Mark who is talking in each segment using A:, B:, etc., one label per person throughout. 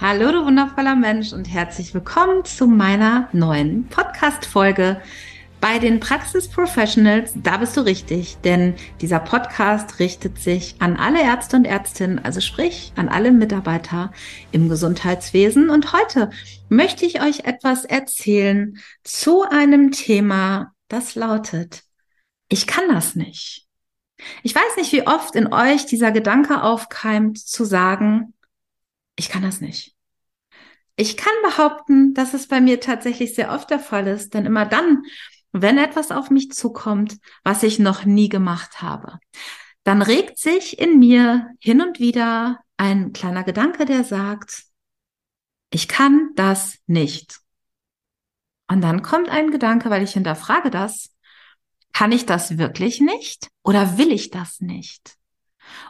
A: Hallo, du wundervoller Mensch und herzlich willkommen zu meiner neuen Podcast-Folge bei den Praxis-Professionals, da bist du richtig, denn dieser Podcast richtet sich an alle Ärzte und Ärztinnen, also sprich an alle Mitarbeiter im Gesundheitswesen. Und heute möchte ich euch etwas erzählen zu einem Thema, das lautet, ich kann das nicht. Ich weiß nicht, wie oft in euch dieser Gedanke aufkeimt, zu sagen, ich kann das nicht. Ich kann behaupten, dass es bei mir tatsächlich sehr oft der Fall ist, denn immer dann, wenn etwas auf mich zukommt, was ich noch nie gemacht habe, dann regt sich in mir hin und wieder ein kleiner Gedanke, der sagt, ich kann das nicht. Und dann kommt ein Gedanke, weil ich hinterfrage das, kann ich das wirklich nicht oder will ich das nicht?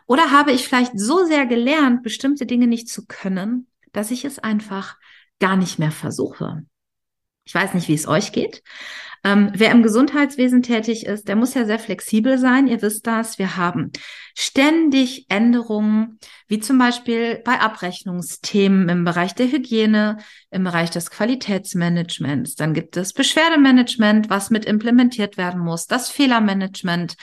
A: Oder habe ich vielleicht so sehr gelernt, bestimmte Dinge nicht zu können, dass ich es einfach gar nicht mehr versuche? Ich weiß nicht, wie es euch geht. Ähm, wer im Gesundheitswesen tätig ist, der muss ja sehr flexibel sein. Ihr wisst das. Wir haben ständig Änderungen, wie zum Beispiel bei Abrechnungsthemen im Bereich der Hygiene, im Bereich des Qualitätsmanagements. Dann gibt es Beschwerdemanagement, was mit implementiert werden muss, das Fehlermanagement.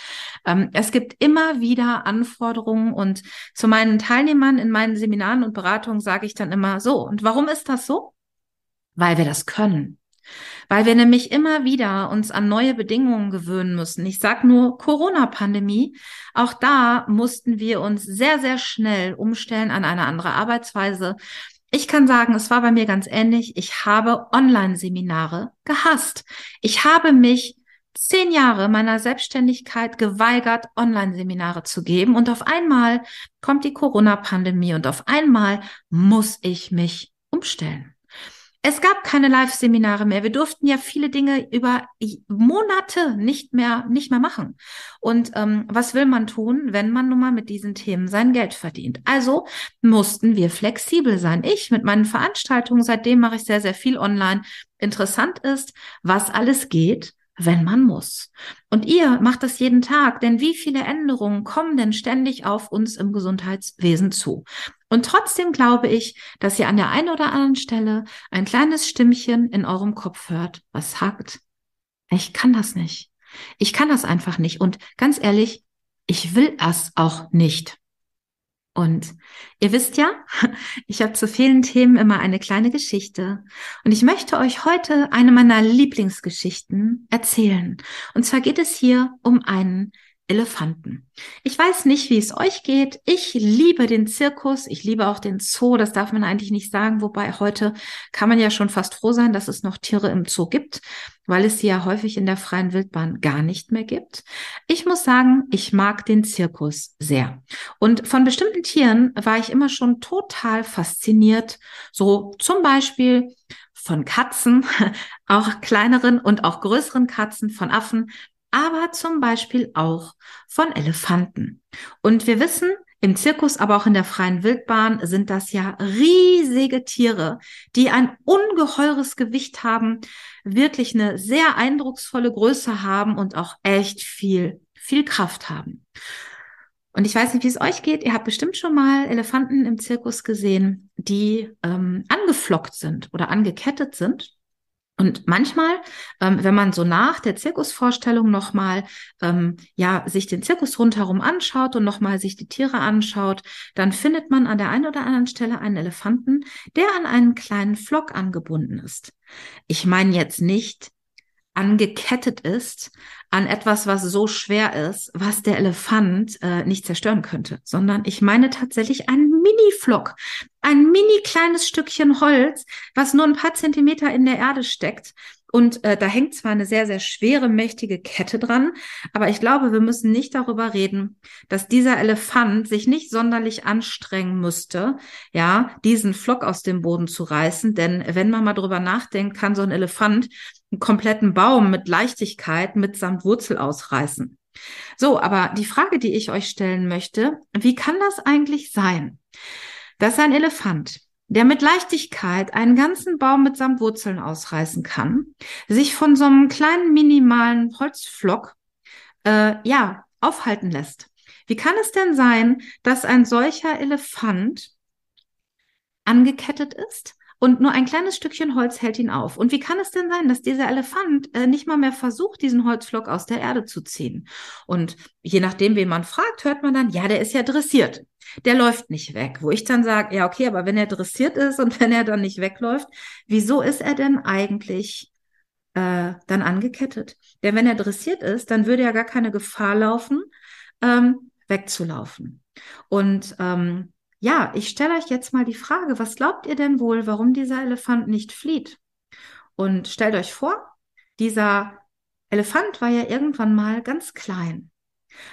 A: Ähm, es gibt immer wieder Anforderungen und zu meinen Teilnehmern in meinen Seminaren und Beratungen sage ich dann immer so. Und warum ist das so? Weil wir das können weil wir nämlich immer wieder uns an neue Bedingungen gewöhnen müssen. Ich sage nur Corona-Pandemie. Auch da mussten wir uns sehr, sehr schnell umstellen an eine andere Arbeitsweise. Ich kann sagen, es war bei mir ganz ähnlich. Ich habe Online-Seminare gehasst. Ich habe mich zehn Jahre meiner Selbstständigkeit geweigert, Online-Seminare zu geben. Und auf einmal kommt die Corona-Pandemie und auf einmal muss ich mich umstellen. Es gab keine Live-Seminare mehr. Wir durften ja viele Dinge über Monate nicht mehr, nicht mehr machen. Und ähm, was will man tun, wenn man nun mal mit diesen Themen sein Geld verdient? Also mussten wir flexibel sein. Ich mit meinen Veranstaltungen, seitdem mache ich sehr, sehr viel online. Interessant ist, was alles geht, wenn man muss. Und ihr macht das jeden Tag, denn wie viele Änderungen kommen denn ständig auf uns im Gesundheitswesen zu? Und trotzdem glaube ich, dass ihr an der einen oder anderen Stelle ein kleines Stimmchen in eurem Kopf hört, was sagt, ich kann das nicht. Ich kann das einfach nicht. Und ganz ehrlich, ich will es auch nicht. Und ihr wisst ja, ich habe zu vielen Themen immer eine kleine Geschichte. Und ich möchte euch heute eine meiner Lieblingsgeschichten erzählen. Und zwar geht es hier um einen Elefanten. Ich weiß nicht, wie es euch geht. Ich liebe den Zirkus. Ich liebe auch den Zoo. Das darf man eigentlich nicht sagen. Wobei heute kann man ja schon fast froh sein, dass es noch Tiere im Zoo gibt, weil es sie ja häufig in der freien Wildbahn gar nicht mehr gibt. Ich muss sagen, ich mag den Zirkus sehr. Und von bestimmten Tieren war ich immer schon total fasziniert. So zum Beispiel von Katzen, auch kleineren und auch größeren Katzen, von Affen, aber zum Beispiel auch von Elefanten. Und wir wissen, im Zirkus, aber auch in der freien Wildbahn sind das ja riesige Tiere, die ein ungeheures Gewicht haben, wirklich eine sehr eindrucksvolle Größe haben und auch echt viel, viel Kraft haben. Und ich weiß nicht, wie es euch geht. Ihr habt bestimmt schon mal Elefanten im Zirkus gesehen, die ähm, angeflockt sind oder angekettet sind. Und manchmal, ähm, wenn man so nach der Zirkusvorstellung nochmal, ähm, ja, sich den Zirkus rundherum anschaut und nochmal sich die Tiere anschaut, dann findet man an der einen oder anderen Stelle einen Elefanten, der an einen kleinen Flock angebunden ist. Ich meine jetzt nicht angekettet ist an etwas, was so schwer ist, was der Elefant äh, nicht zerstören könnte, sondern ich meine tatsächlich ein Mini-Flock, ein mini kleines Stückchen Holz, was nur ein paar Zentimeter in der Erde steckt Und äh, da hängt zwar eine sehr, sehr schwere, mächtige Kette dran, aber ich glaube, wir müssen nicht darüber reden, dass dieser Elefant sich nicht sonderlich anstrengen müsste, ja, diesen Flock aus dem Boden zu reißen. Denn wenn man mal drüber nachdenkt, kann so ein Elefant einen kompletten Baum mit Leichtigkeit mitsamt Wurzel ausreißen. So, aber die Frage, die ich euch stellen möchte, wie kann das eigentlich sein, dass ein Elefant der mit Leichtigkeit einen ganzen Baum mitsamt Wurzeln ausreißen kann, sich von so einem kleinen minimalen Holzflock äh, ja aufhalten lässt. Wie kann es denn sein, dass ein solcher Elefant angekettet ist und nur ein kleines Stückchen Holz hält ihn auf. Und wie kann es denn sein, dass dieser Elefant äh, nicht mal mehr versucht, diesen Holzflock aus der Erde zu ziehen? Und je nachdem, wen man fragt, hört man dann, ja, der ist ja dressiert. Der läuft nicht weg. Wo ich dann sage, ja, okay, aber wenn er dressiert ist und wenn er dann nicht wegläuft, wieso ist er denn eigentlich äh, dann angekettet? Denn wenn er dressiert ist, dann würde er gar keine Gefahr laufen, ähm, wegzulaufen. Und ähm, ja, ich stelle euch jetzt mal die Frage, was glaubt ihr denn wohl, warum dieser Elefant nicht flieht? Und stellt euch vor, dieser Elefant war ja irgendwann mal ganz klein.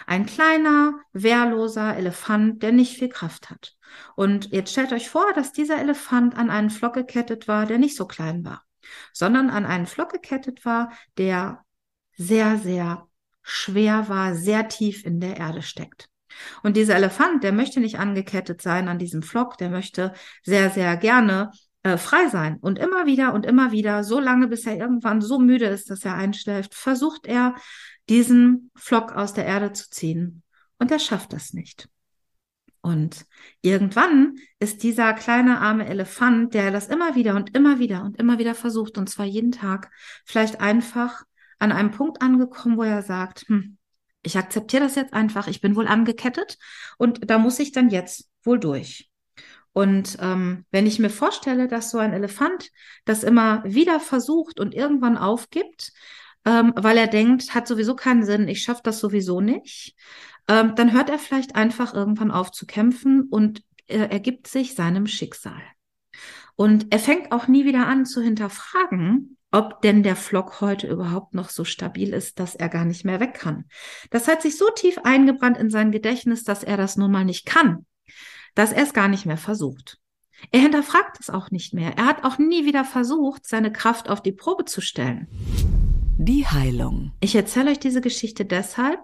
A: Ein kleiner, wehrloser Elefant, der nicht viel Kraft hat. Und jetzt stellt euch vor, dass dieser Elefant an einen Flock gekettet war, der nicht so klein war, sondern an einen Flock gekettet war, der sehr, sehr schwer war, sehr tief in der Erde steckt. Und dieser Elefant, der möchte nicht angekettet sein an diesem Flock, der möchte sehr, sehr gerne äh, frei sein. Und immer wieder und immer wieder, so lange, bis er irgendwann so müde ist, dass er einschläft, versucht er, diesen Flock aus der Erde zu ziehen. Und er schafft das nicht. Und irgendwann ist dieser kleine arme Elefant, der das immer wieder und immer wieder und immer wieder versucht, und zwar jeden Tag, vielleicht einfach an einem Punkt angekommen, wo er sagt, hm, ich akzeptiere das jetzt einfach, ich bin wohl angekettet und da muss ich dann jetzt wohl durch. Und ähm, wenn ich mir vorstelle, dass so ein Elefant das immer wieder versucht und irgendwann aufgibt, ähm, weil er denkt, hat sowieso keinen Sinn, ich schaffe das sowieso nicht, ähm, dann hört er vielleicht einfach irgendwann auf zu kämpfen und er ergibt sich seinem Schicksal. Und er fängt auch nie wieder an zu hinterfragen, ob denn der Flock heute überhaupt noch so stabil ist, dass er gar nicht mehr weg kann. Das hat sich so tief eingebrannt in sein Gedächtnis, dass er das nun mal nicht kann, dass er es gar nicht mehr versucht. Er hinterfragt es auch nicht mehr. Er hat auch nie wieder versucht, seine Kraft auf die Probe zu stellen.
B: Die Heilung.
A: Ich erzähle euch diese Geschichte deshalb,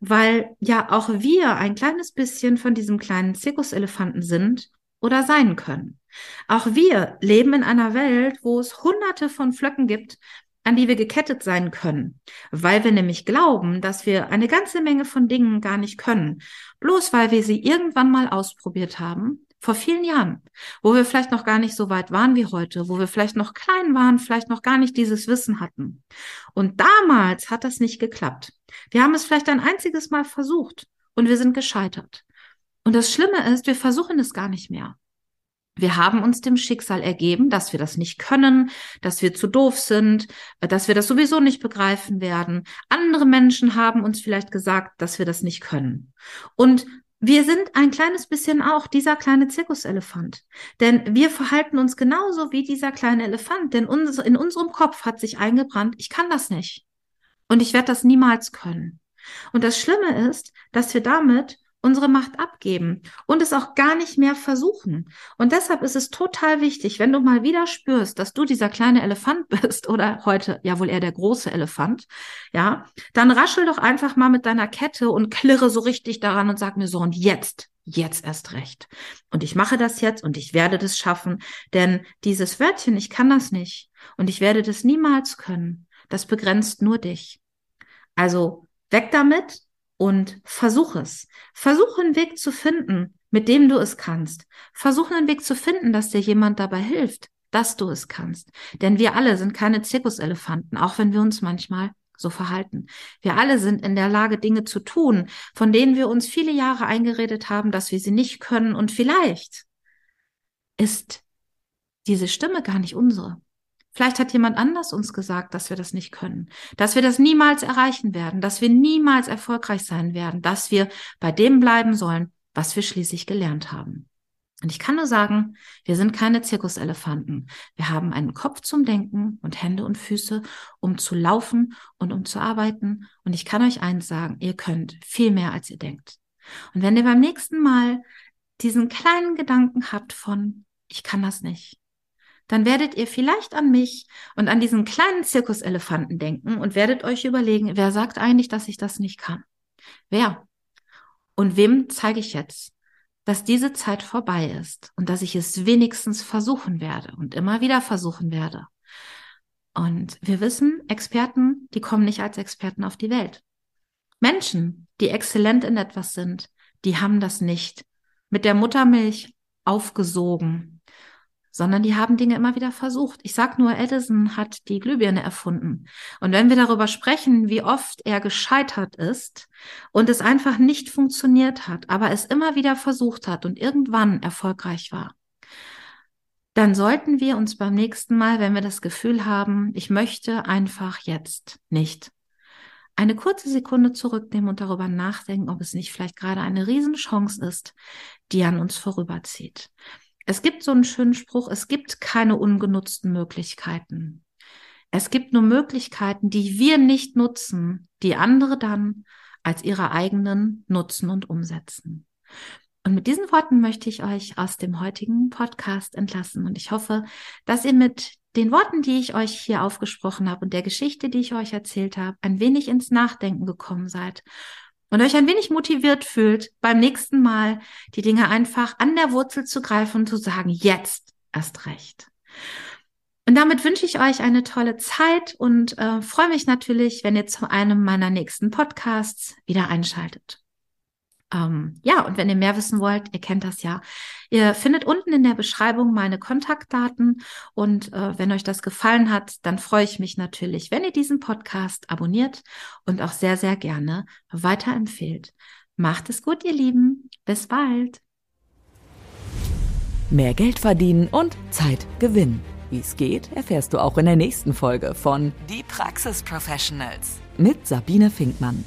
A: weil ja auch wir ein kleines bisschen von diesem kleinen Zirkuselefanten sind oder sein können. Auch wir leben in einer Welt, wo es hunderte von Flöcken gibt, an die wir gekettet sein können, weil wir nämlich glauben, dass wir eine ganze Menge von Dingen gar nicht können, bloß weil wir sie irgendwann mal ausprobiert haben, vor vielen Jahren, wo wir vielleicht noch gar nicht so weit waren wie heute, wo wir vielleicht noch klein waren, vielleicht noch gar nicht dieses Wissen hatten. Und damals hat das nicht geklappt. Wir haben es vielleicht ein einziges Mal versucht und wir sind gescheitert. Und das Schlimme ist, wir versuchen es gar nicht mehr. Wir haben uns dem Schicksal ergeben, dass wir das nicht können, dass wir zu doof sind, dass wir das sowieso nicht begreifen werden. Andere Menschen haben uns vielleicht gesagt, dass wir das nicht können. Und wir sind ein kleines bisschen auch dieser kleine Zirkuselefant. Denn wir verhalten uns genauso wie dieser kleine Elefant. Denn in unserem Kopf hat sich eingebrannt, ich kann das nicht. Und ich werde das niemals können. Und das Schlimme ist, dass wir damit unsere Macht abgeben und es auch gar nicht mehr versuchen. Und deshalb ist es total wichtig, wenn du mal wieder spürst, dass du dieser kleine Elefant bist oder heute ja wohl eher der große Elefant, ja, dann raschel doch einfach mal mit deiner Kette und klirre so richtig daran und sag mir so und jetzt, jetzt erst recht. Und ich mache das jetzt und ich werde das schaffen, denn dieses Wörtchen, ich kann das nicht und ich werde das niemals können. Das begrenzt nur dich. Also weg damit, und versuch es. Versuche einen Weg zu finden, mit dem du es kannst. Versuche einen Weg zu finden, dass dir jemand dabei hilft, dass du es kannst. Denn wir alle sind keine Zirkuselefanten, auch wenn wir uns manchmal so verhalten. Wir alle sind in der Lage, Dinge zu tun, von denen wir uns viele Jahre eingeredet haben, dass wir sie nicht können. Und vielleicht ist diese Stimme gar nicht unsere. Vielleicht hat jemand anders uns gesagt, dass wir das nicht können, dass wir das niemals erreichen werden, dass wir niemals erfolgreich sein werden, dass wir bei dem bleiben sollen, was wir schließlich gelernt haben. Und ich kann nur sagen, wir sind keine Zirkuselefanten. Wir haben einen Kopf zum Denken und Hände und Füße, um zu laufen und um zu arbeiten. Und ich kann euch eins sagen, ihr könnt viel mehr, als ihr denkt. Und wenn ihr beim nächsten Mal diesen kleinen Gedanken habt von, ich kann das nicht, dann werdet ihr vielleicht an mich und an diesen kleinen Zirkuselefanten denken und werdet euch überlegen, wer sagt eigentlich, dass ich das nicht kann? Wer? Und wem zeige ich jetzt? dass diese Zeit vorbei ist und dass ich es wenigstens versuchen werde und immer wieder versuchen werde. Und wir wissen, Experten, die kommen nicht als Experten auf die Welt. Menschen, die exzellent in etwas sind, die haben das nicht mit der Muttermilch aufgesogen, sondern die haben Dinge immer wieder versucht. Ich sag nur, Edison hat die Glühbirne erfunden. Und wenn wir darüber sprechen, wie oft er gescheitert ist und es einfach nicht funktioniert hat, aber es immer wieder versucht hat und irgendwann erfolgreich war, dann sollten wir uns beim nächsten Mal, wenn wir das Gefühl haben, ich möchte einfach jetzt nicht, eine kurze Sekunde zurücknehmen und darüber nachdenken, ob es nicht vielleicht gerade eine Riesenchance ist, die an uns vorüberzieht. Es gibt so einen schönen Spruch, es gibt keine ungenutzten Möglichkeiten. Es gibt nur Möglichkeiten, die wir nicht nutzen, die andere dann als ihre eigenen nutzen und umsetzen. Und mit diesen Worten möchte ich euch aus dem heutigen Podcast entlassen. Und ich hoffe, dass ihr mit den Worten, die ich euch hier aufgesprochen habe und der Geschichte, die ich euch erzählt habe, ein wenig ins Nachdenken gekommen seid und euch ein wenig motiviert fühlt, beim nächsten Mal die Dinge einfach an der Wurzel zu greifen und zu sagen, jetzt erst recht. Und damit wünsche ich euch eine tolle Zeit und äh, freue mich natürlich, wenn ihr zu einem meiner nächsten Podcasts wieder einschaltet. Ähm, ja, und wenn ihr mehr wissen wollt, ihr kennt das ja. Ihr findet unten in der Beschreibung meine Kontaktdaten und äh, wenn euch das gefallen hat, dann freue ich mich natürlich, wenn ihr diesen Podcast abonniert und auch sehr, sehr gerne weiterempfehlt. Macht es gut, ihr Lieben. Bis bald.
B: Mehr Geld verdienen und Zeit gewinnen. Wie es geht, erfährst du auch in der nächsten Folge von
C: Die Praxis Professionals
B: mit Sabine Finkmann.